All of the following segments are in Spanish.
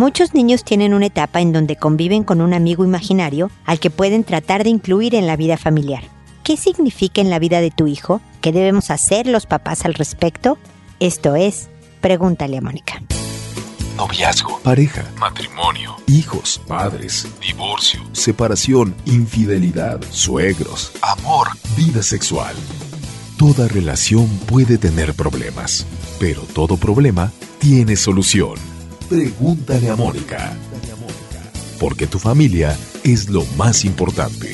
Muchos niños tienen una etapa en donde conviven con un amigo imaginario al que pueden tratar de incluir en la vida familiar. ¿Qué significa en la vida de tu hijo? ¿Qué debemos hacer los papás al respecto? Esto es, pregúntale a Mónica. Noviazgo, pareja, matrimonio, hijos, padres, divorcio, separación, infidelidad, suegros, amor, vida sexual. Toda relación puede tener problemas, pero todo problema tiene solución. Pregúntale a Mónica. Porque tu familia es lo más importante.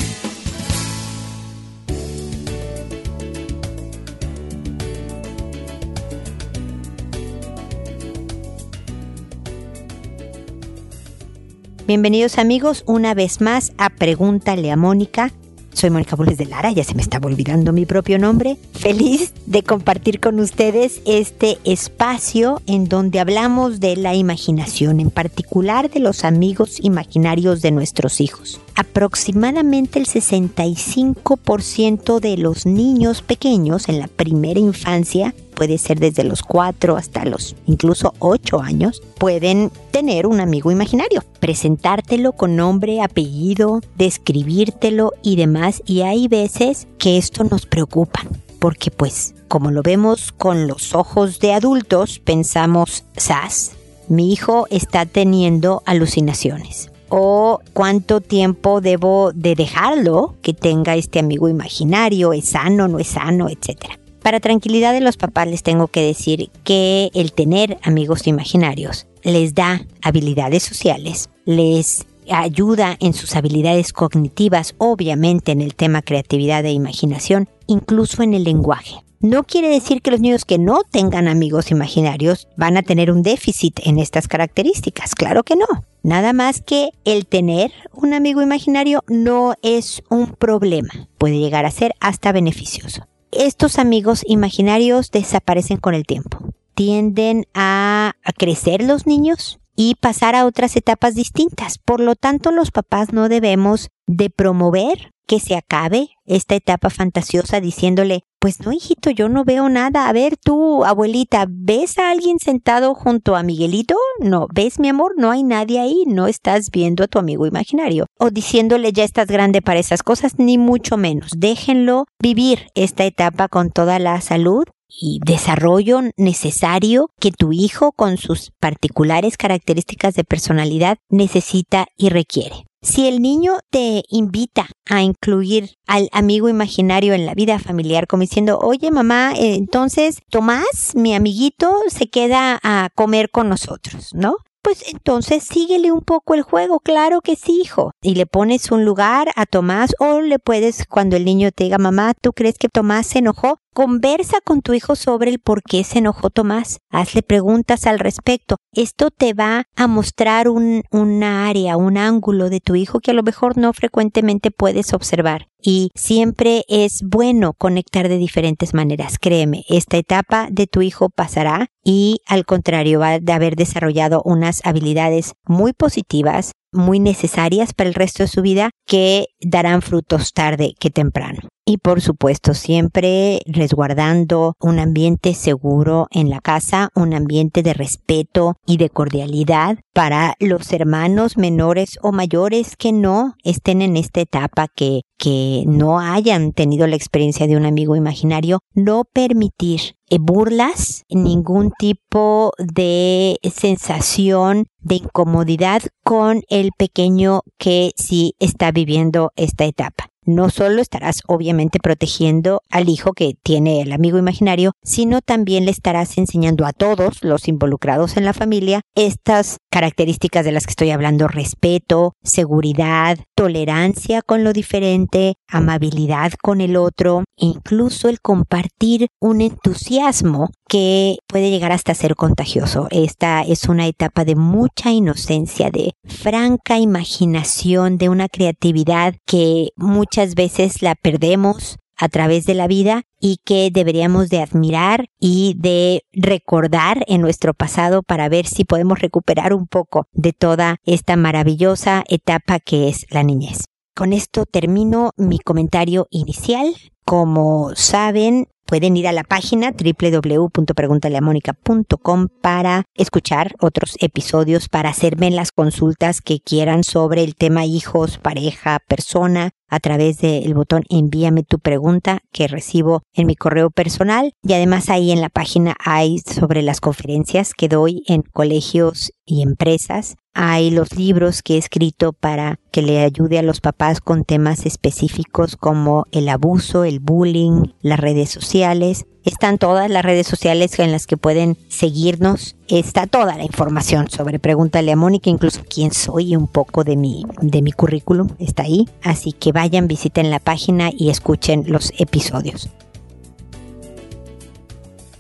Bienvenidos amigos una vez más a Pregúntale a Mónica. Soy Mónica Bulnes de Lara, ya se me estaba olvidando mi propio nombre. Feliz de compartir con ustedes este espacio en donde hablamos de la imaginación, en particular de los amigos imaginarios de nuestros hijos. Aproximadamente el 65% de los niños pequeños en la primera infancia puede ser desde los 4 hasta los incluso 8 años, pueden tener un amigo imaginario, presentártelo con nombre, apellido, describírtelo y demás. Y hay veces que esto nos preocupa, porque pues como lo vemos con los ojos de adultos, pensamos, sas, mi hijo está teniendo alucinaciones o cuánto tiempo debo de dejarlo que tenga este amigo imaginario, es sano, no es sano, etcétera. Para tranquilidad de los papás les tengo que decir que el tener amigos imaginarios les da habilidades sociales, les ayuda en sus habilidades cognitivas, obviamente en el tema creatividad e imaginación, incluso en el lenguaje. No quiere decir que los niños que no tengan amigos imaginarios van a tener un déficit en estas características, claro que no. Nada más que el tener un amigo imaginario no es un problema, puede llegar a ser hasta beneficioso estos amigos imaginarios desaparecen con el tiempo. Tienden a, crecer los niños y pasar a otras etapas distintas. Por lo tanto, los papás no debemos de promover que se acabe esta etapa fantasiosa diciéndole, pues no, hijito, yo no veo nada. A ver, tú, abuelita, ¿ves a alguien sentado junto a Miguelito? No, ¿ves, mi amor? No hay nadie ahí, no estás viendo a tu amigo imaginario. O diciéndole, ya estás grande para esas cosas, ni mucho menos. Déjenlo vivir esta etapa con toda la salud y desarrollo necesario que tu hijo con sus particulares características de personalidad necesita y requiere. Si el niño te invita a incluir al amigo imaginario en la vida familiar, como diciendo, oye mamá, entonces Tomás, mi amiguito, se queda a comer con nosotros, ¿no? pues entonces síguele un poco el juego, claro que sí, hijo. Y le pones un lugar a Tomás o le puedes, cuando el niño te diga, mamá, ¿tú crees que Tomás se enojó? Conversa con tu hijo sobre el por qué se enojó Tomás. Hazle preguntas al respecto. Esto te va a mostrar un, área, un ángulo de tu hijo que a lo mejor no frecuentemente puedes observar. Y siempre es bueno conectar de diferentes maneras. Créeme, esta etapa de tu hijo pasará y al contrario va a haber desarrollado unas habilidades muy positivas, muy necesarias para el resto de su vida que darán frutos tarde que temprano. Y por supuesto, siempre resguardando un ambiente seguro en la casa, un ambiente de respeto y de cordialidad para los hermanos menores o mayores que no estén en esta etapa, que, que no hayan tenido la experiencia de un amigo imaginario, no permitir eh, burlas, ningún tipo de sensación de incomodidad con el pequeño que sí está viviendo esta etapa no solo estarás obviamente protegiendo al hijo que tiene el amigo imaginario, sino también le estarás enseñando a todos los involucrados en la familia estas características de las que estoy hablando, respeto, seguridad, tolerancia con lo diferente, amabilidad con el otro, incluso el compartir un entusiasmo que puede llegar hasta ser contagioso. Esta es una etapa de mucha inocencia, de franca imaginación, de una creatividad que muchas veces la perdemos a través de la vida y que deberíamos de admirar y de recordar en nuestro pasado para ver si podemos recuperar un poco de toda esta maravillosa etapa que es la niñez. Con esto termino mi comentario inicial. Como saben, pueden ir a la página www.preguntaleamónica.com para escuchar otros episodios, para hacerme las consultas que quieran sobre el tema hijos, pareja, persona, a través del botón envíame tu pregunta que recibo en mi correo personal y además ahí en la página hay sobre las conferencias que doy en colegios y empresas. Hay los libros que he escrito para que le ayude a los papás con temas específicos como el abuso, el bullying, las redes sociales. Están todas las redes sociales en las que pueden seguirnos. Está toda la información sobre Pregúntale a Mónica, incluso quién soy y un poco de mi, de mi currículum está ahí. Así que vayan, visiten la página y escuchen los episodios.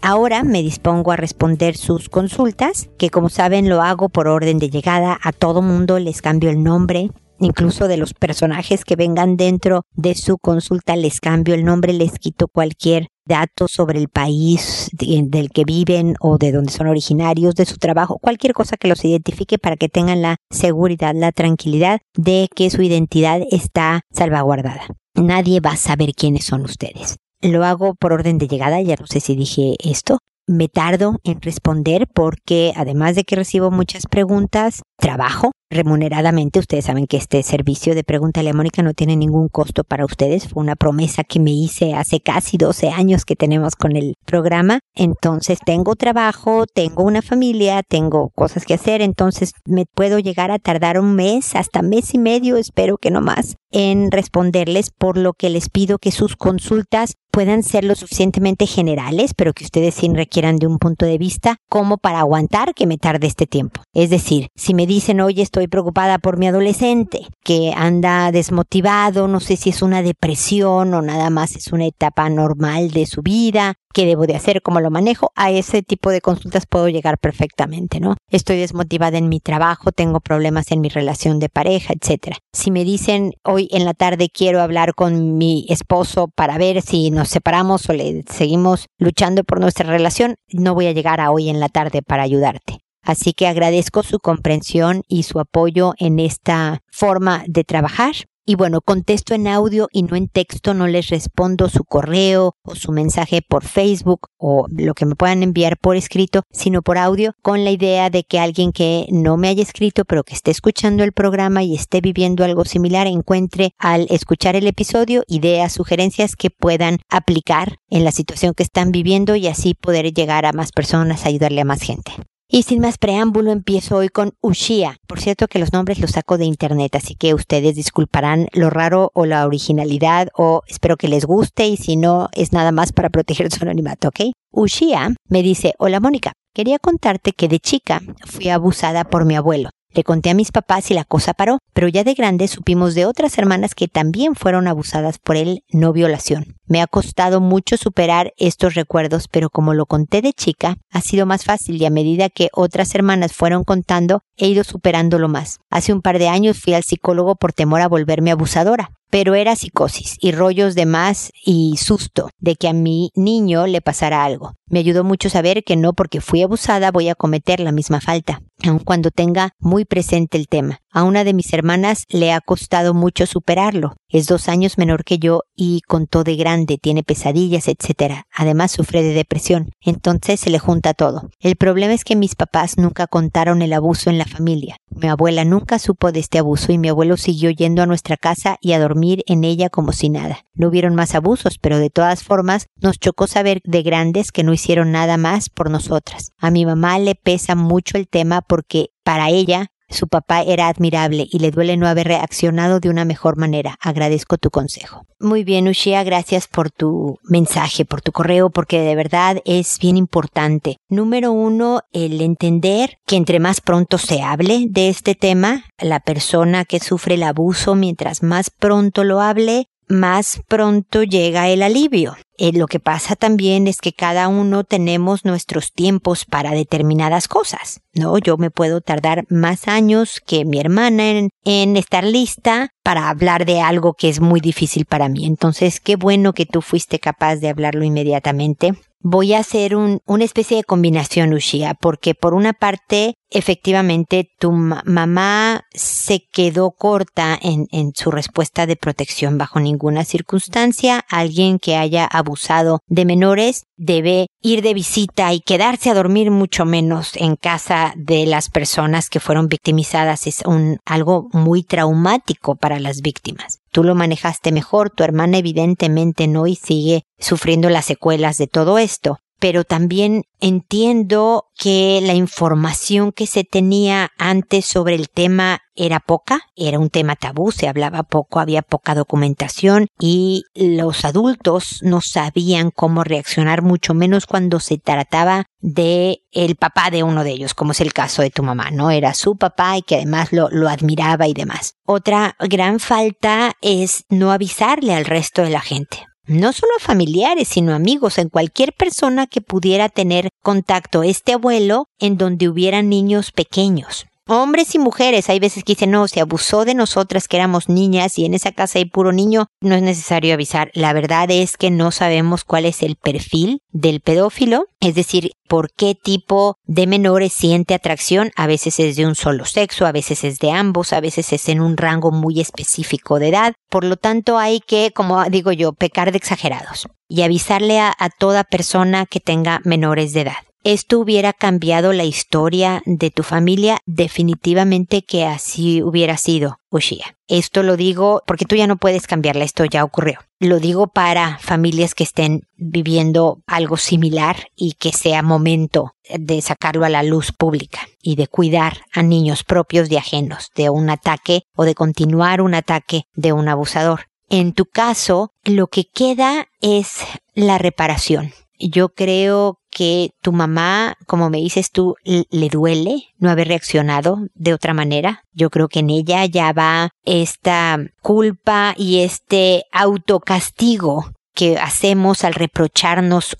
Ahora me dispongo a responder sus consultas, que como saben lo hago por orden de llegada. A todo mundo les cambio el nombre, incluso de los personajes que vengan dentro de su consulta les cambio el nombre, les quito cualquier dato sobre el país del que viven o de donde son originarios, de su trabajo, cualquier cosa que los identifique para que tengan la seguridad, la tranquilidad de que su identidad está salvaguardada. Nadie va a saber quiénes son ustedes. Lo hago por orden de llegada, ya no sé si dije esto. Me tardo en responder porque además de que recibo muchas preguntas, trabajo remuneradamente. Ustedes saben que este servicio de Pregunta a Mónica no tiene ningún costo para ustedes. Fue una promesa que me hice hace casi 12 años que tenemos con el programa. Entonces tengo trabajo, tengo una familia, tengo cosas que hacer. Entonces me puedo llegar a tardar un mes, hasta mes y medio, espero que no más, en responderles, por lo que les pido que sus consultas puedan ser lo suficientemente generales, pero que ustedes sí requieran de un punto de vista como para aguantar que me tarde este tiempo. Es decir, si me dicen, oye, estoy preocupada por mi adolescente, que anda desmotivado, no sé si es una depresión o nada más es una etapa normal de su vida, qué debo de hacer, cómo lo manejo, a ese tipo de consultas puedo llegar perfectamente, ¿no? Estoy desmotivada en mi trabajo, tengo problemas en mi relación de pareja, etcétera. Si me dicen hoy en la tarde quiero hablar con mi esposo para ver si nos separamos o le seguimos luchando por nuestra relación, no voy a llegar a hoy en la tarde para ayudarte. Así que agradezco su comprensión y su apoyo en esta forma de trabajar. Y bueno, contesto en audio y no en texto, no les respondo su correo o su mensaje por Facebook o lo que me puedan enviar por escrito, sino por audio, con la idea de que alguien que no me haya escrito, pero que esté escuchando el programa y esté viviendo algo similar, encuentre al escuchar el episodio ideas, sugerencias que puedan aplicar en la situación que están viviendo y así poder llegar a más personas, ayudarle a más gente. Y sin más preámbulo empiezo hoy con Ushia. Por cierto que los nombres los saco de internet, así que ustedes disculparán lo raro o la originalidad o espero que les guste y si no es nada más para proteger su anonimato, ¿ok? Ushia me dice, hola Mónica, quería contarte que de chica fui abusada por mi abuelo. Le conté a mis papás y la cosa paró, pero ya de grande supimos de otras hermanas que también fueron abusadas por él, no violación. Me ha costado mucho superar estos recuerdos, pero como lo conté de chica, ha sido más fácil y a medida que otras hermanas fueron contando, he ido superándolo más. Hace un par de años fui al psicólogo por temor a volverme abusadora pero era psicosis y rollos de más y susto de que a mi niño le pasara algo. Me ayudó mucho saber que no porque fui abusada voy a cometer la misma falta, aun cuando tenga muy presente el tema. A una de mis hermanas le ha costado mucho superarlo. Es dos años menor que yo y contó de grande, tiene pesadillas, etc. Además sufre de depresión. Entonces se le junta todo. El problema es que mis papás nunca contaron el abuso en la familia. Mi abuela nunca supo de este abuso y mi abuelo siguió yendo a nuestra casa y a dormir en ella como si nada. No hubieron más abusos, pero de todas formas nos chocó saber de grandes que no hicieron nada más por nosotras. A mi mamá le pesa mucho el tema porque para ella su papá era admirable y le duele no haber reaccionado de una mejor manera. Agradezco tu consejo. Muy bien, Ushia, gracias por tu mensaje, por tu correo, porque de verdad es bien importante. Número uno, el entender que entre más pronto se hable de este tema, la persona que sufre el abuso, mientras más pronto lo hable, más pronto llega el alivio. Eh, lo que pasa también es que cada uno tenemos nuestros tiempos para determinadas cosas, ¿no? Yo me puedo tardar más años que mi hermana en, estar lista para hablar de algo que es muy difícil para mí. Entonces, qué bueno que tú fuiste capaz de hablarlo inmediatamente voy a hacer un, una especie de combinación, Ushia, porque por una parte, efectivamente, tu mamá se quedó corta en, en su respuesta de protección bajo ninguna circunstancia. Alguien que haya abusado de menores debe ir de visita y quedarse a dormir mucho menos en casa de las personas que fueron victimizadas. Es un, algo muy traumático para las víctimas. Tú lo manejaste mejor, tu hermana evidentemente no y sigue sufriendo las secuelas de todo esto pero también entiendo que la información que se tenía antes sobre el tema era poca, era un tema tabú, se hablaba poco, había poca documentación y los adultos no sabían cómo reaccionar, mucho menos cuando se trataba de el papá de uno de ellos, como es el caso de tu mamá, ¿no? Era su papá y que además lo, lo admiraba y demás. Otra gran falta es no avisarle al resto de la gente no solo a familiares, sino amigos, en cualquier persona que pudiera tener contacto este abuelo en donde hubiera niños pequeños. Hombres y mujeres, hay veces que dicen, no, se abusó de nosotras que éramos niñas y en esa casa hay puro niño, no es necesario avisar. La verdad es que no sabemos cuál es el perfil del pedófilo, es decir, por qué tipo de menores siente atracción. A veces es de un solo sexo, a veces es de ambos, a veces es en un rango muy específico de edad. Por lo tanto, hay que, como digo yo, pecar de exagerados y avisarle a, a toda persona que tenga menores de edad esto hubiera cambiado la historia de tu familia, definitivamente que así hubiera sido, Ushia. Esto lo digo porque tú ya no puedes cambiarla, esto ya ocurrió. Lo digo para familias que estén viviendo algo similar y que sea momento de sacarlo a la luz pública y de cuidar a niños propios de ajenos de un ataque o de continuar un ataque de un abusador. En tu caso, lo que queda es la reparación. Yo creo que tu mamá, como me dices tú, le duele no haber reaccionado de otra manera. Yo creo que en ella ya va esta culpa y este autocastigo que hacemos al reprocharnos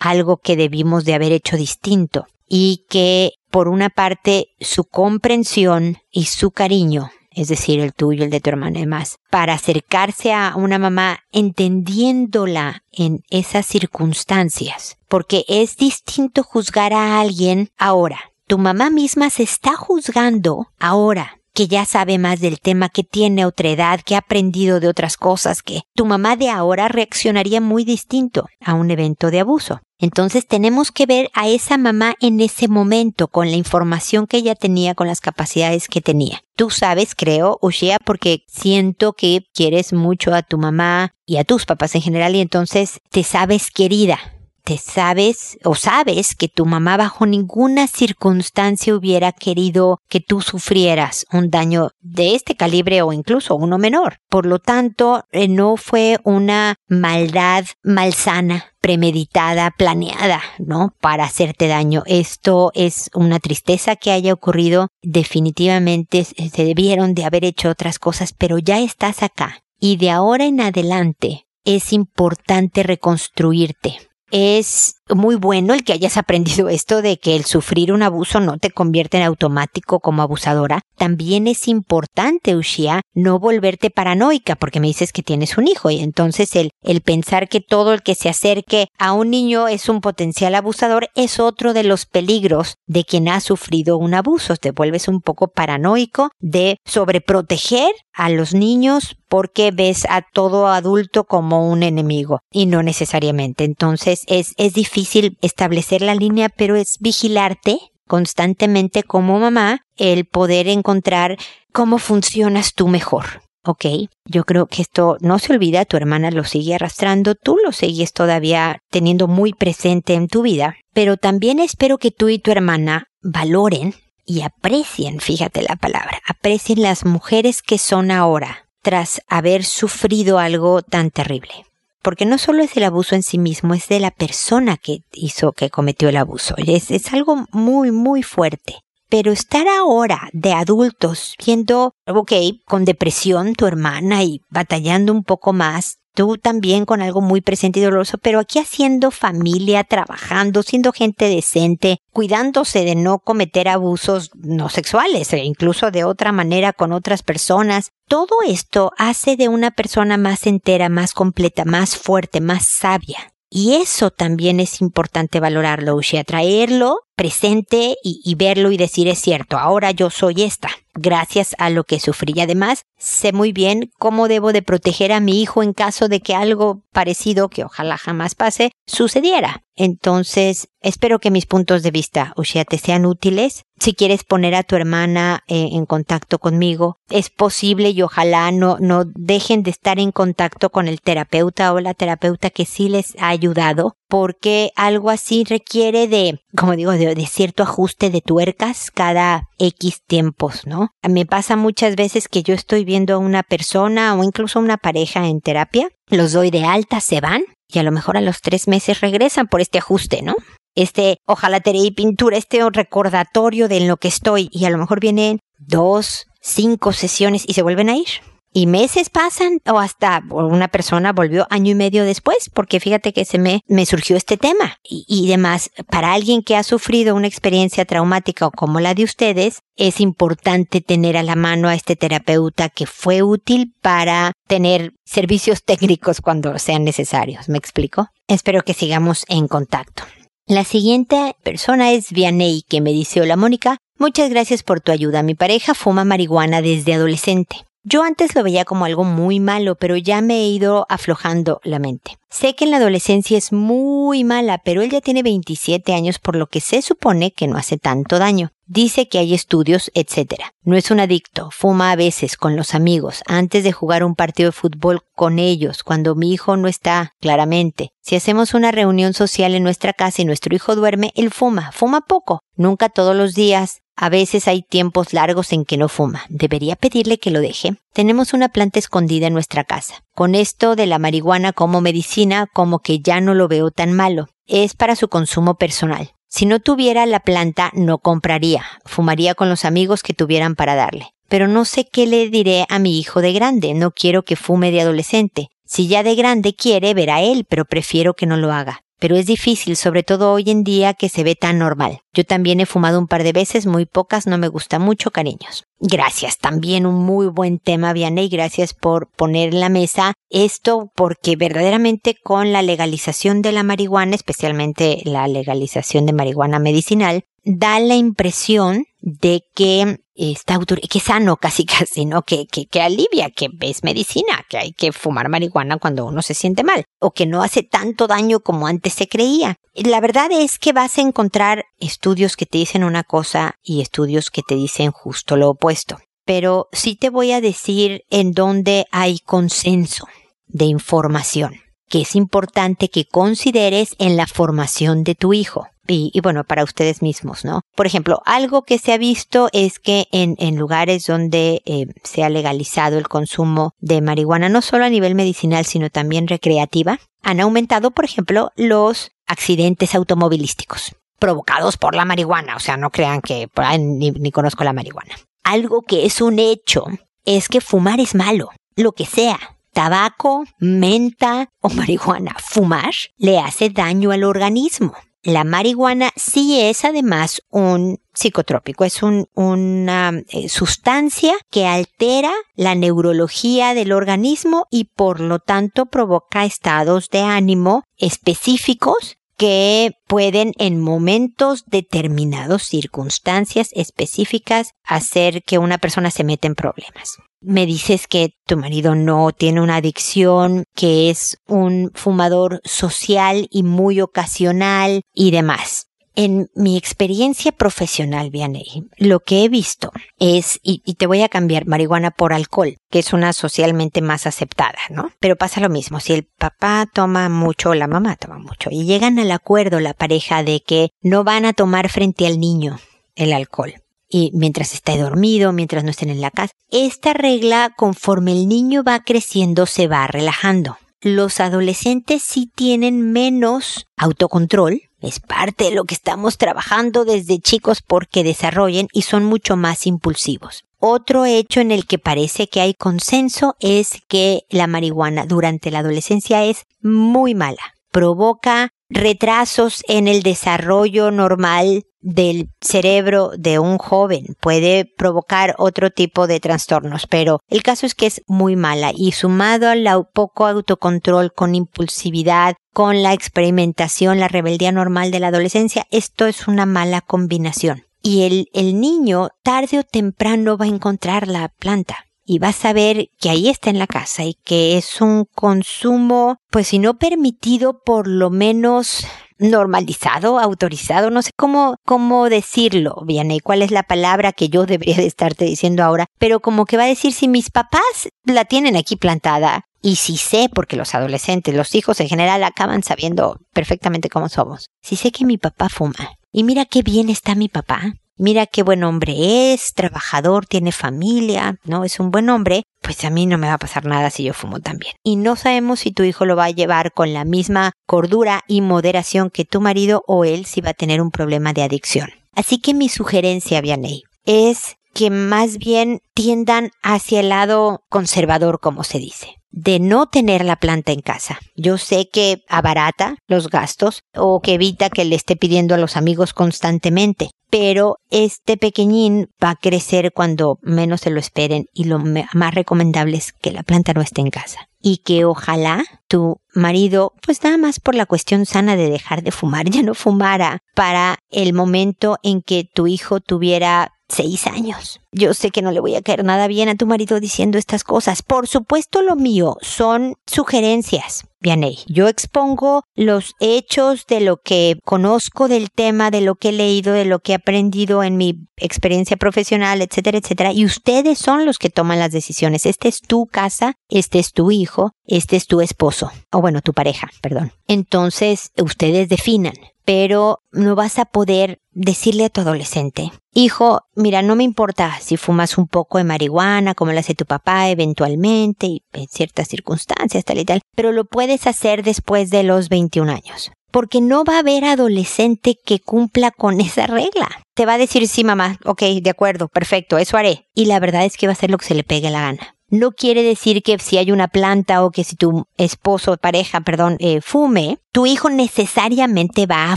algo que debimos de haber hecho distinto y que por una parte su comprensión y su cariño es decir, el tuyo, el de tu hermana y demás, para acercarse a una mamá entendiéndola en esas circunstancias, porque es distinto juzgar a alguien ahora. Tu mamá misma se está juzgando ahora que ya sabe más del tema, que tiene otra edad, que ha aprendido de otras cosas, que tu mamá de ahora reaccionaría muy distinto a un evento de abuso. Entonces tenemos que ver a esa mamá en ese momento con la información que ella tenía, con las capacidades que tenía. Tú sabes, creo, Ushia, porque siento que quieres mucho a tu mamá y a tus papás en general y entonces te sabes querida te sabes o sabes que tu mamá bajo ninguna circunstancia hubiera querido que tú sufrieras un daño de este calibre o incluso uno menor. Por lo tanto, eh, no fue una maldad malsana premeditada, planeada, ¿no? Para hacerte daño. Esto es una tristeza que haya ocurrido. Definitivamente se debieron de haber hecho otras cosas, pero ya estás acá. Y de ahora en adelante es importante reconstruirte es muy bueno el que hayas aprendido esto de que el sufrir un abuso no te convierte en automático como abusadora. También es importante, Ushia, no volverte paranoica porque me dices que tienes un hijo y entonces el, el pensar que todo el que se acerque a un niño es un potencial abusador es otro de los peligros de quien ha sufrido un abuso. Te vuelves un poco paranoico de sobreproteger a los niños porque ves a todo adulto como un enemigo y no necesariamente. Entonces es, es difícil establecer la línea, pero es vigilarte constantemente como mamá el poder encontrar cómo funcionas tú mejor. Ok, yo creo que esto no se olvida, tu hermana lo sigue arrastrando, tú lo sigues todavía teniendo muy presente en tu vida, pero también espero que tú y tu hermana valoren y aprecien, fíjate la palabra, aprecien las mujeres que son ahora tras haber sufrido algo tan terrible. Porque no solo es el abuso en sí mismo, es de la persona que hizo, que cometió el abuso. Es, es algo muy, muy fuerte. Pero estar ahora de adultos siendo, ok, con depresión tu hermana y batallando un poco más, tú también con algo muy presente y doloroso, pero aquí haciendo familia, trabajando, siendo gente decente, cuidándose de no cometer abusos no sexuales e incluso de otra manera con otras personas. Todo esto hace de una persona más entera, más completa, más fuerte, más sabia. Y eso también es importante valorarlo, Ushia, traerlo presente y, y verlo y decir es cierto, ahora yo soy esta gracias a lo que sufrí. Además, sé muy bien cómo debo de proteger a mi hijo en caso de que algo parecido, que ojalá jamás pase, sucediera. Entonces, espero que mis puntos de vista, Ushia, te sean útiles. Si quieres poner a tu hermana eh, en contacto conmigo, es posible y ojalá no, no dejen de estar en contacto con el terapeuta o la terapeuta que sí les ha ayudado, porque algo así requiere de, como digo, de, cierto ajuste de tuercas cada X tiempos, ¿no? Me pasa muchas veces que yo estoy viendo a una persona o incluso a una pareja en terapia, los doy de alta, se van y a lo mejor a los tres meses regresan por este ajuste, ¿no? Este ojalatería y pintura, este recordatorio de en lo que estoy y a lo mejor vienen dos, cinco sesiones y se vuelven a ir. Y meses pasan o hasta una persona volvió año y medio después, porque fíjate que se me, me surgió este tema. Y, y demás, para alguien que ha sufrido una experiencia traumática como la de ustedes, es importante tener a la mano a este terapeuta que fue útil para tener servicios técnicos cuando sean necesarios. ¿Me explico? Espero que sigamos en contacto. La siguiente persona es Vianey, que me dice, hola Mónica, muchas gracias por tu ayuda. Mi pareja fuma marihuana desde adolescente. Yo antes lo veía como algo muy malo, pero ya me he ido aflojando la mente. Sé que en la adolescencia es muy mala, pero él ya tiene 27 años por lo que se supone que no hace tanto daño. Dice que hay estudios, etc. No es un adicto, fuma a veces con los amigos, antes de jugar un partido de fútbol con ellos, cuando mi hijo no está, claramente. Si hacemos una reunión social en nuestra casa y nuestro hijo duerme, él fuma, fuma poco, nunca todos los días, a veces hay tiempos largos en que no fuma. ¿Debería pedirle que lo deje? Tenemos una planta escondida en nuestra casa. Con esto de la marihuana como medicina, como que ya no lo veo tan malo. Es para su consumo personal. Si no tuviera la planta, no compraría. Fumaría con los amigos que tuvieran para darle. Pero no sé qué le diré a mi hijo de grande. No quiero que fume de adolescente. Si ya de grande quiere, verá él, pero prefiero que no lo haga pero es difícil, sobre todo hoy en día que se ve tan normal. Yo también he fumado un par de veces, muy pocas, no me gusta mucho, cariños. Gracias, también un muy buen tema, Vianney, gracias por poner en la mesa esto, porque verdaderamente con la legalización de la marihuana, especialmente la legalización de marihuana medicinal, da la impresión de que está que sano casi casi, ¿no? Que, que, que alivia, que es medicina, que hay que fumar marihuana cuando uno se siente mal, o que no hace tanto daño como antes se creía. La verdad es que vas a encontrar estudios que te dicen una cosa y estudios que te dicen justo lo opuesto. Pero sí te voy a decir en dónde hay consenso de información, que es importante que consideres en la formación de tu hijo y, bueno, para ustedes mismos, ¿no? Por ejemplo, algo que se ha visto es que en, lugares donde eh, se ha legalizado el consumo de marihuana, no solo a nivel medicinal, sino también recreativa, han aumentado, por ejemplo, los accidentes automovilísticos provocados por la marihuana. O sea, no crean que ni, ni conozco la marihuana. Algo que es un hecho es que fumar es malo, lo que sea, tabaco, menta o marihuana, fumar le hace daño al organismo. La marihuana sí es además un psicotrópico, es una eh, sustancia que altera la neurología del organismo y por lo tanto provoca estados de ánimo específicos que pueden en momentos determinados, circunstancias específicas, hacer que una persona se meta en problemas. Me dices que tu marido no tiene una adicción, que es un fumador social y muy ocasional y demás. En mi experiencia profesional, Vianey, lo que he visto es, y, y, te voy a cambiar marihuana por alcohol, que es una socialmente más aceptada, ¿no? Pero pasa lo mismo, si el papá toma mucho, la mamá toma mucho, y llegan al acuerdo la pareja de que no van a tomar frente al niño el alcohol, y mientras esté dormido, mientras no estén en la casa. Esta regla, conforme el niño va creciendo, se va relajando. Los adolescentes sí tienen menos autocontrol, es parte de lo que estamos trabajando desde chicos porque desarrollen y son mucho más impulsivos. Otro hecho en el que parece que hay consenso es que la marihuana durante la adolescencia es muy mala. Provoca retrasos en el desarrollo normal del cerebro de un joven puede provocar otro tipo de trastornos, pero el caso es que es muy mala y sumado al poco autocontrol con impulsividad, con la experimentación, la rebeldía normal de la adolescencia, esto es una mala combinación. Y el, el niño tarde o temprano va a encontrar la planta y va a saber que ahí está en la casa y que es un consumo, pues si no permitido, por lo menos normalizado, autorizado, no sé cómo, cómo decirlo, bien, y cuál es la palabra que yo debería de estarte diciendo ahora, pero como que va a decir si mis papás la tienen aquí plantada, y si sé, porque los adolescentes, los hijos en general acaban sabiendo perfectamente cómo somos, si sé que mi papá fuma, y mira qué bien está mi papá, mira qué buen hombre es, trabajador, tiene familia, ¿no? Es un buen hombre, pues a mí no me va a pasar nada si yo fumo también. Y no sabemos si tu hijo lo va a llevar con la misma cordura y moderación que tu marido o él si va a tener un problema de adicción. Así que mi sugerencia, Vianey, es que más bien tiendan hacia el lado conservador, como se dice de no tener la planta en casa. Yo sé que abarata los gastos o que evita que le esté pidiendo a los amigos constantemente, pero este pequeñín va a crecer cuando menos se lo esperen y lo más recomendable es que la planta no esté en casa. Y que ojalá tu marido, pues nada más por la cuestión sana de dejar de fumar, ya no fumara para el momento en que tu hijo tuviera seis años. Yo sé que no le voy a caer nada bien a tu marido diciendo estas cosas. Por supuesto, lo mío son sugerencias. Vianey, yo expongo los hechos de lo que conozco del tema, de lo que he leído, de lo que he aprendido en mi experiencia profesional, etcétera, etcétera. Y ustedes son los que toman las decisiones. Este es tu casa, este es tu hijo, este es tu esposo. O bueno, tu pareja, perdón. Entonces, ustedes definan pero no vas a poder decirle a tu adolescente, hijo, mira, no me importa si fumas un poco de marihuana, como lo hace tu papá eventualmente y en ciertas circunstancias, tal y tal, pero lo puedes hacer después de los 21 años. Porque no va a haber adolescente que cumpla con esa regla. Te va a decir, sí, mamá, ok, de acuerdo, perfecto, eso haré. Y la verdad es que va a hacer lo que se le pegue la gana no quiere decir que si hay una planta o que si tu esposo, pareja, perdón, eh, fume, tu hijo necesariamente va a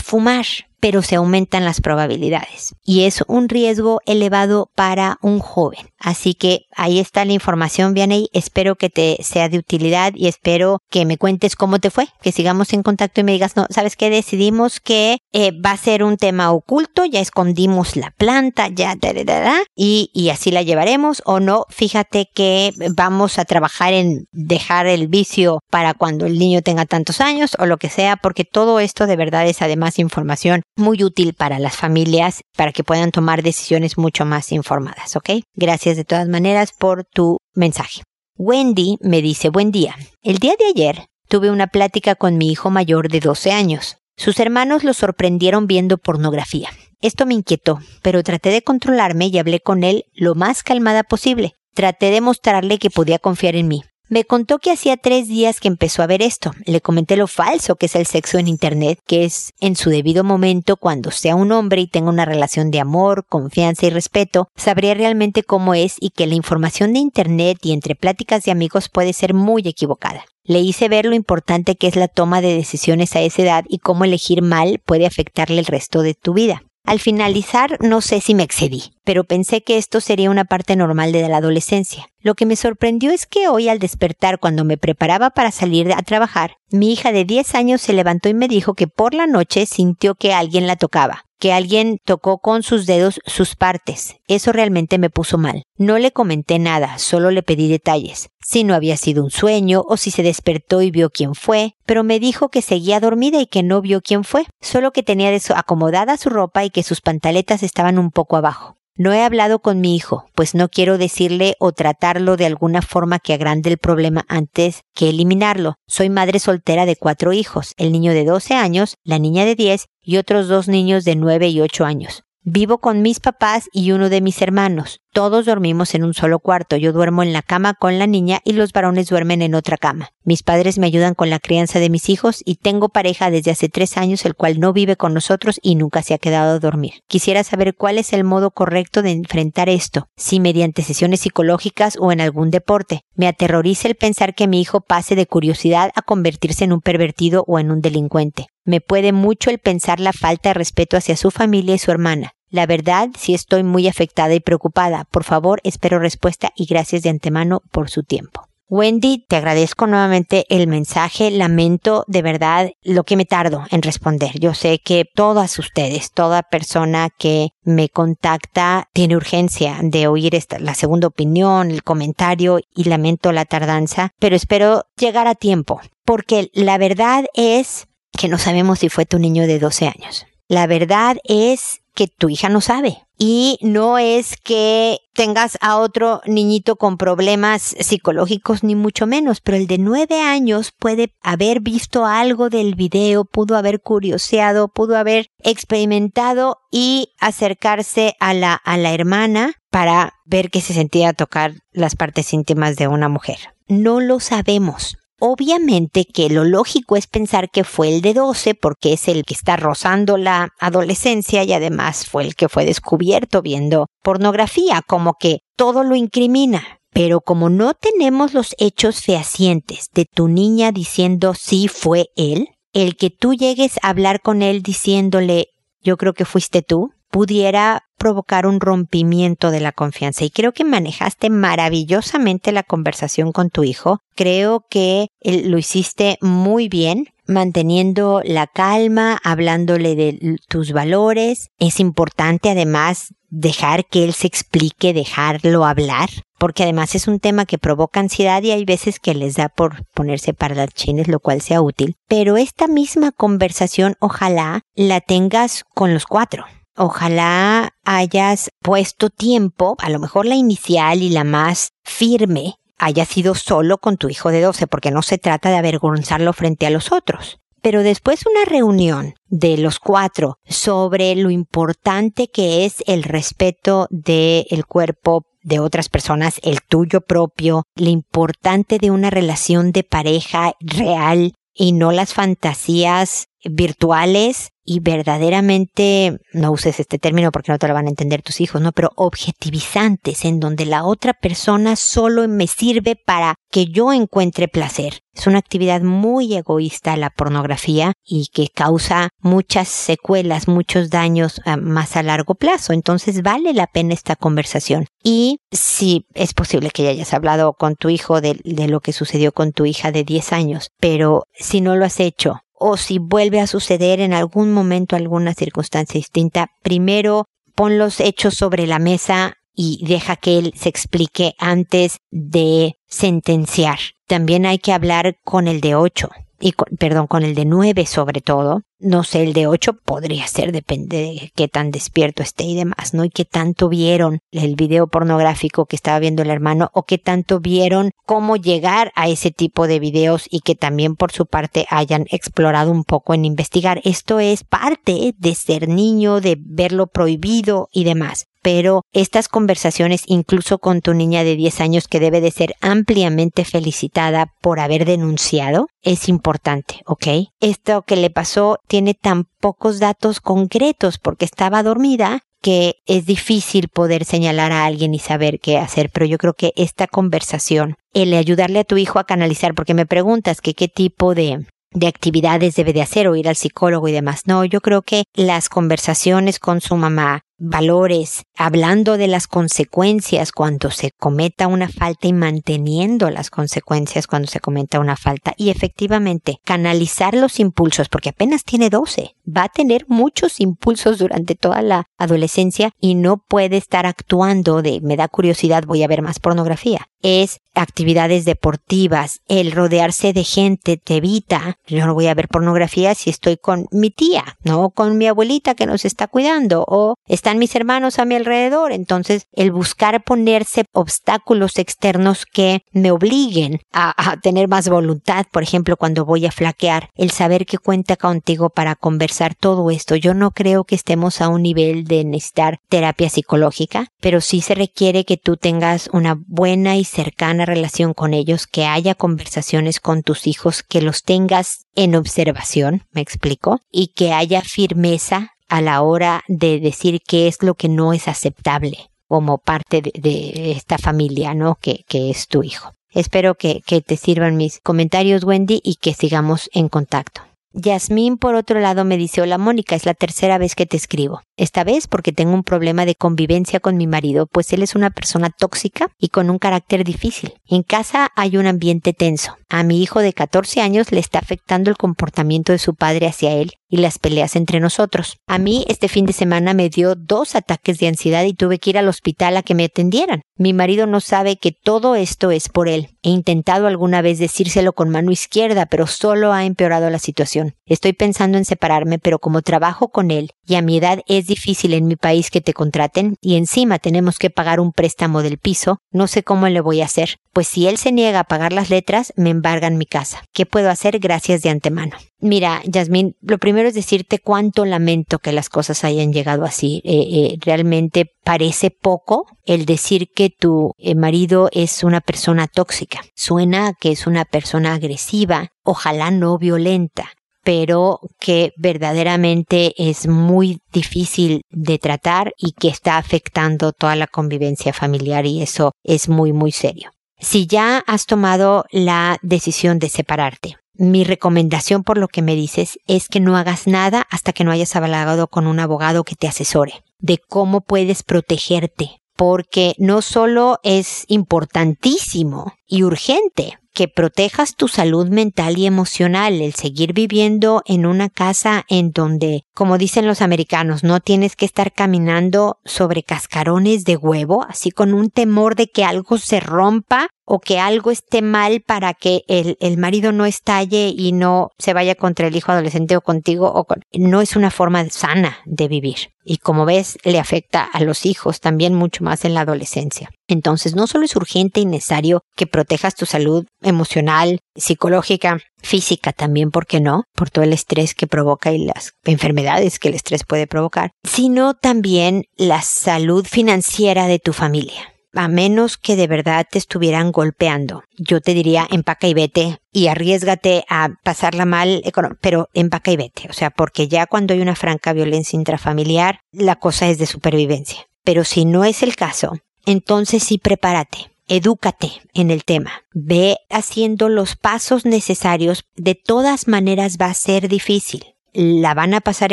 fumar pero se aumentan las probabilidades y es un riesgo elevado para un joven. Así que ahí está la información, Vianey. Espero que te sea de utilidad y espero que me cuentes cómo te fue, que sigamos en contacto y me digas, no, ¿sabes qué? Decidimos que eh, va a ser un tema oculto, ya escondimos la planta, ya, da, da, da, y, y así la llevaremos o no. Fíjate que vamos a trabajar en dejar el vicio para cuando el niño tenga tantos años o lo que sea, porque todo esto de verdad es además información muy útil para las familias para que puedan tomar decisiones mucho más informadas, ¿ok? Gracias de todas maneras por tu mensaje. Wendy me dice, buen día. El día de ayer tuve una plática con mi hijo mayor de 12 años. Sus hermanos lo sorprendieron viendo pornografía. Esto me inquietó, pero traté de controlarme y hablé con él lo más calmada posible. Traté de mostrarle que podía confiar en mí. Me contó que hacía tres días que empezó a ver esto. Le comenté lo falso que es el sexo en Internet, que es en su debido momento cuando sea un hombre y tenga una relación de amor, confianza y respeto, sabría realmente cómo es y que la información de Internet y entre pláticas de amigos puede ser muy equivocada. Le hice ver lo importante que es la toma de decisiones a esa edad y cómo elegir mal puede afectarle el resto de tu vida. Al finalizar, no sé si me excedí, pero pensé que esto sería una parte normal de la adolescencia. Lo que me sorprendió es que hoy al despertar cuando me preparaba para salir a trabajar, mi hija de 10 años se levantó y me dijo que por la noche sintió que alguien la tocaba que alguien tocó con sus dedos sus partes. Eso realmente me puso mal. No le comenté nada, solo le pedí detalles. Si no había sido un sueño o si se despertó y vio quién fue, pero me dijo que seguía dormida y que no vio quién fue, solo que tenía acomodada su ropa y que sus pantaletas estaban un poco abajo. No he hablado con mi hijo, pues no quiero decirle o tratarlo de alguna forma que agrande el problema antes que eliminarlo. Soy madre soltera de cuatro hijos, el niño de 12 años, la niña de 10 y otros dos niños de 9 y 8 años. Vivo con mis papás y uno de mis hermanos. Todos dormimos en un solo cuarto. Yo duermo en la cama con la niña y los varones duermen en otra cama. Mis padres me ayudan con la crianza de mis hijos y tengo pareja desde hace tres años el cual no vive con nosotros y nunca se ha quedado a dormir. Quisiera saber cuál es el modo correcto de enfrentar esto, si mediante sesiones psicológicas o en algún deporte. Me aterroriza el pensar que mi hijo pase de curiosidad a convertirse en un pervertido o en un delincuente. Me puede mucho el pensar la falta de respeto hacia su familia y su hermana. La verdad, sí estoy muy afectada y preocupada. Por favor, espero respuesta y gracias de antemano por su tiempo. Wendy, te agradezco nuevamente el mensaje. Lamento de verdad lo que me tardo en responder. Yo sé que todas ustedes, toda persona que me contacta tiene urgencia de oír esta, la segunda opinión, el comentario y lamento la tardanza, pero espero llegar a tiempo porque la verdad es que no sabemos si fue tu niño de 12 años. La verdad es que tu hija no sabe. Y no es que tengas a otro niñito con problemas psicológicos ni mucho menos, pero el de nueve años puede haber visto algo del video, pudo haber curioseado, pudo haber experimentado y acercarse a la, a la hermana para ver que se sentía tocar las partes íntimas de una mujer. No lo sabemos. Obviamente que lo lógico es pensar que fue el de 12 porque es el que está rozando la adolescencia y además fue el que fue descubierto viendo pornografía, como que todo lo incrimina. Pero como no tenemos los hechos fehacientes de tu niña diciendo sí fue él, el que tú llegues a hablar con él diciéndole yo creo que fuiste tú, pudiera provocar un rompimiento de la confianza. Y creo que manejaste maravillosamente la conversación con tu hijo. Creo que lo hiciste muy bien manteniendo la calma, hablándole de tus valores. Es importante además dejar que él se explique, dejarlo hablar, porque además es un tema que provoca ansiedad y hay veces que les da por ponerse chines, lo cual sea útil. Pero esta misma conversación ojalá la tengas con los cuatro Ojalá hayas puesto tiempo, a lo mejor la inicial y la más firme haya sido solo con tu hijo de 12, porque no se trata de avergonzarlo frente a los otros. Pero después una reunión de los cuatro sobre lo importante que es el respeto del cuerpo de otras personas, el tuyo propio, lo importante de una relación de pareja real y no las fantasías virtuales y verdaderamente, no uses este término porque no te lo van a entender tus hijos, ¿no? Pero objetivizantes, en donde la otra persona solo me sirve para que yo encuentre placer. Es una actividad muy egoísta la pornografía y que causa muchas secuelas, muchos daños ah, más a largo plazo. Entonces vale la pena esta conversación. Y si es posible que ya hayas hablado con tu hijo de, de lo que sucedió con tu hija de 10 años, pero si no lo has hecho, o si vuelve a suceder en algún momento alguna circunstancia distinta, primero pon los hechos sobre la mesa y deja que él se explique antes de sentenciar. También hay que hablar con el de ocho y perdón, con el de nueve sobre todo, no sé, el de ocho podría ser, depende de qué tan despierto esté y demás, ¿no? Y qué tanto vieron el video pornográfico que estaba viendo el hermano o qué tanto vieron cómo llegar a ese tipo de videos y que también por su parte hayan explorado un poco en investigar. Esto es parte de ser niño, de verlo prohibido y demás pero estas conversaciones incluso con tu niña de 10 años que debe de ser ampliamente felicitada por haber denunciado es importante, ¿ok? Esto que le pasó tiene tan pocos datos concretos porque estaba dormida que es difícil poder señalar a alguien y saber qué hacer, pero yo creo que esta conversación, el ayudarle a tu hijo a canalizar, porque me preguntas que qué tipo de de actividades debe de hacer o ir al psicólogo y demás. No, yo creo que las conversaciones con su mamá, valores, hablando de las consecuencias cuando se cometa una falta y manteniendo las consecuencias cuando se cometa una falta y efectivamente canalizar los impulsos porque apenas tiene 12, va a tener muchos impulsos durante toda la adolescencia y no puede estar actuando de me da curiosidad voy a ver más pornografía. Es actividades deportivas, el rodearse de gente te evita, yo no voy a ver pornografía si estoy con mi tía, no con mi abuelita que nos está cuidando o está están mis hermanos a mi alrededor. Entonces, el buscar ponerse obstáculos externos que me obliguen a, a tener más voluntad, por ejemplo, cuando voy a flaquear, el saber que cuenta contigo para conversar todo esto. Yo no creo que estemos a un nivel de necesitar terapia psicológica, pero sí se requiere que tú tengas una buena y cercana relación con ellos, que haya conversaciones con tus hijos, que los tengas en observación, me explico, y que haya firmeza a la hora de decir qué es lo que no es aceptable como parte de, esta familia, ¿no? Que, que es tu hijo. Espero que, que te sirvan mis comentarios, Wendy, y que sigamos en contacto. Yasmín, por otro lado, me dice, hola Mónica, es la tercera vez que te escribo. Esta vez porque tengo un problema de convivencia con mi marido, pues él es una persona tóxica y con un carácter difícil. En casa hay un ambiente tenso. A mi hijo de 14 años le está afectando el comportamiento de su padre hacia él y las peleas entre nosotros. A mí este fin de semana me dio dos ataques de ansiedad y tuve que ir al hospital a que me atendieran. Mi marido no sabe que todo esto es por él. He intentado alguna vez decírselo con mano izquierda, pero solo ha empeorado la situación. Estoy pensando en separarme, pero como trabajo con él y a mi edad es difícil en mi país que te contraten y encima tenemos que pagar un préstamo del piso, no sé cómo le voy a hacer. Pues si él se niega a pagar las letras, me embargan mi casa. ¿Qué puedo hacer? Gracias de antemano. Mira, Yasmín, lo primero es decirte cuánto lamento que las cosas hayan llegado así. Eh, eh, realmente parece poco el decir que tu eh, marido es una persona tóxica. Suena que es una persona agresiva, ojalá no violenta pero que verdaderamente es muy difícil de tratar y que está afectando toda la convivencia familiar y eso es muy muy serio. Si ya has tomado la decisión de separarte, mi recomendación por lo que me dices es que no hagas nada hasta que no hayas hablado con un abogado que te asesore de cómo puedes protegerte, porque no solo es importantísimo y urgente que protejas tu salud mental y emocional, el seguir viviendo en una casa en donde, como dicen los americanos, no tienes que estar caminando sobre cascarones de huevo, así con un temor de que algo se rompa o que algo esté mal para que el, el, marido no estalle y no se vaya contra el hijo adolescente o contigo, o no es una forma sana de vivir. Y como ves, le afecta a los hijos también mucho más en la adolescencia. Entonces, no solo es urgente y necesario que protejas tu salud emocional, psicológica, física también, ¿por qué no? Por todo el estrés que provoca y las enfermedades que el estrés puede provocar, sino también la salud financiera de tu familia a menos que de verdad te estuvieran golpeando. Yo te diría empaca y vete y arriesgate a pasarla mal, pero empaca y vete. O sea, porque ya cuando hay una franca violencia intrafamiliar, la cosa es de supervivencia. Pero si no es el caso, entonces sí prepárate. Edúcate en el tema. Ve haciendo los pasos necesarios. De todas maneras va a ser difícil. La van a pasar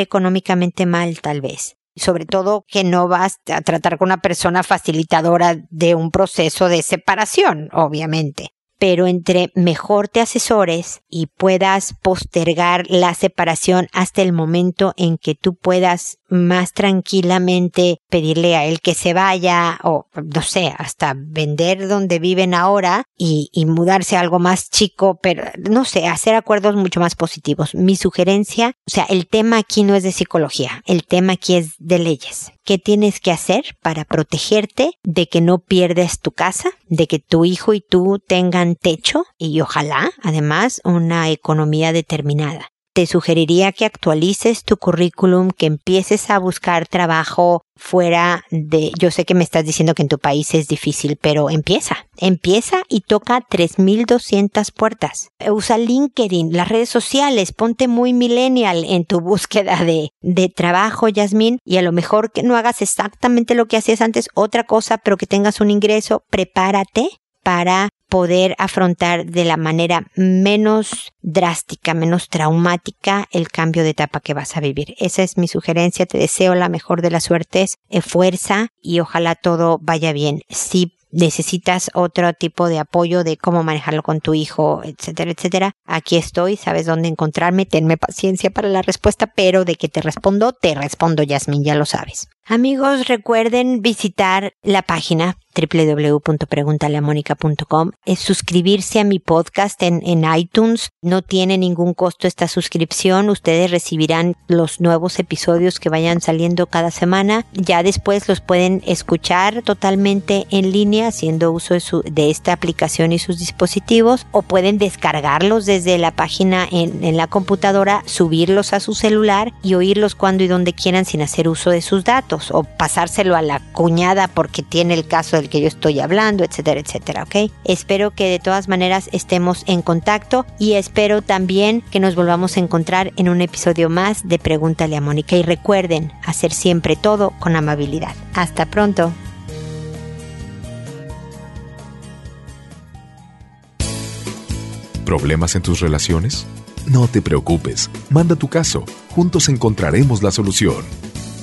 económicamente mal tal vez sobre todo que no vas a tratar con una persona facilitadora de un proceso de separación, obviamente pero entre mejor te asesores y puedas postergar la separación hasta el momento en que tú puedas más tranquilamente pedirle a él que se vaya o no sé, hasta vender donde viven ahora y, y mudarse a algo más chico, pero no sé, hacer acuerdos mucho más positivos. Mi sugerencia, o sea, el tema aquí no es de psicología, el tema aquí es de leyes. ¿Qué tienes que hacer para protegerte de que no pierdas tu casa, de que tu hijo y tú tengan techo y ojalá, además, una economía determinada? Te sugeriría que actualices tu currículum, que empieces a buscar trabajo fuera de, yo sé que me estás diciendo que en tu país es difícil, pero empieza, empieza y toca 3200 puertas. Usa LinkedIn, las redes sociales, ponte muy millennial en tu búsqueda de, de trabajo, Yasmín, y a lo mejor que no hagas exactamente lo que hacías antes, otra cosa, pero que tengas un ingreso, prepárate para poder afrontar de la manera menos drástica, menos traumática el cambio de etapa que vas a vivir. Esa es mi sugerencia. Te deseo la mejor de las suertes, eh, fuerza y ojalá todo vaya bien. Si necesitas otro tipo de apoyo de cómo manejarlo con tu hijo, etcétera, etcétera, aquí estoy, sabes dónde encontrarme, tenme paciencia para la respuesta, pero de que te respondo, te respondo, Yasmin, ya lo sabes. Amigos, recuerden visitar la página www.preguntaleamónica.com suscribirse a mi podcast en, en iTunes. No tiene ningún costo esta suscripción. Ustedes recibirán los nuevos episodios que vayan saliendo cada semana. Ya después los pueden escuchar totalmente en línea haciendo uso de, de esta aplicación y sus dispositivos o pueden descargarlos desde la página en, en la computadora, subirlos a su celular y oírlos cuando y donde quieran sin hacer uso de sus datos o pasárselo a la cuñada porque tiene el caso del que yo estoy hablando, etcétera, etcétera, ¿ok? Espero que de todas maneras estemos en contacto y espero también que nos volvamos a encontrar en un episodio más de Pregúntale a Mónica y recuerden hacer siempre todo con amabilidad. Hasta pronto. ¿Problemas en tus relaciones? No te preocupes, manda tu caso, juntos encontraremos la solución.